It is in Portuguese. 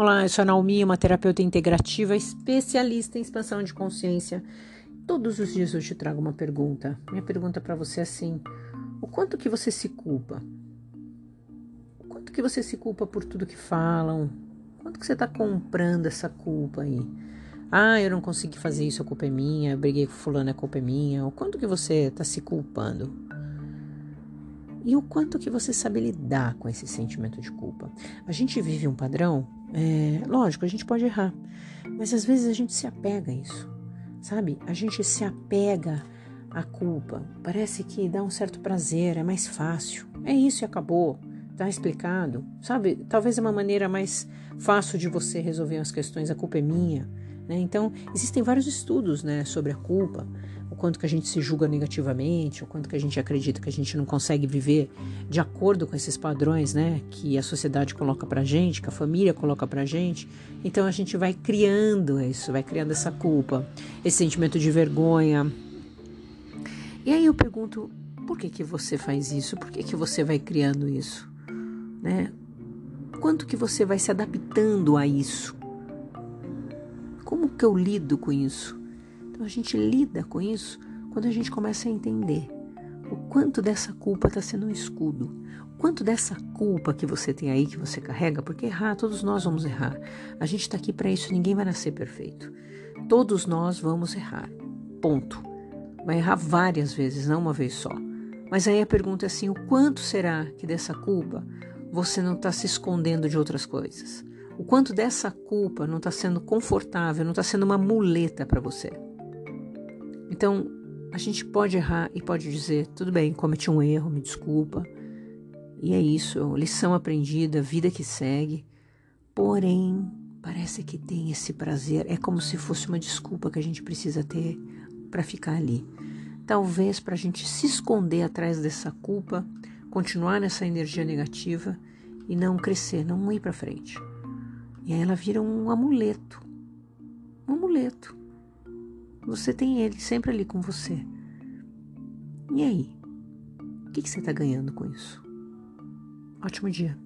Olá, eu sou a Naomi, uma terapeuta integrativa, especialista em expansão de consciência. Todos os dias eu te trago uma pergunta. Minha pergunta para você é assim: o quanto que você se culpa? O quanto que você se culpa por tudo que falam? Quanto que você está comprando essa culpa aí? Ah, eu não consegui fazer isso, a culpa é minha. Eu briguei com fulano, a culpa é minha. O quanto que você está se culpando? E o quanto que você sabe lidar com esse sentimento de culpa? A gente vive um padrão é, lógico, a gente pode errar, mas às vezes a gente se apega a isso, sabe? A gente se apega à culpa. Parece que dá um certo prazer, é mais fácil. É isso e acabou. Tá explicado, sabe? Talvez é uma maneira mais fácil de você resolver as questões. A culpa é minha. Né? Então, existem vários estudos né, sobre a culpa o quanto que a gente se julga negativamente, o quanto que a gente acredita que a gente não consegue viver de acordo com esses padrões, né, que a sociedade coloca pra gente, que a família coloca pra gente. Então a gente vai criando isso, vai criando essa culpa, esse sentimento de vergonha. E aí eu pergunto, por que que você faz isso? Por que que você vai criando isso? Né? Quanto que você vai se adaptando a isso? Que eu lido com isso? Então a gente lida com isso quando a gente começa a entender o quanto dessa culpa está sendo um escudo, o quanto dessa culpa que você tem aí, que você carrega, porque errar, todos nós vamos errar. A gente está aqui para isso, ninguém vai nascer perfeito. Todos nós vamos errar. Ponto. Vai errar várias vezes, não uma vez só. Mas aí a pergunta é assim: o quanto será que dessa culpa você não está se escondendo de outras coisas? O quanto dessa culpa não está sendo confortável, não está sendo uma muleta para você? Então, a gente pode errar e pode dizer: tudo bem, cometi um erro, me desculpa. E é isso, lição aprendida, vida que segue. Porém, parece que tem esse prazer, é como se fosse uma desculpa que a gente precisa ter para ficar ali. Talvez para a gente se esconder atrás dessa culpa, continuar nessa energia negativa e não crescer, não ir para frente. E aí ela vira um amuleto. Um amuleto. Você tem ele sempre ali com você. E aí? O que, que você está ganhando com isso? Ótimo dia.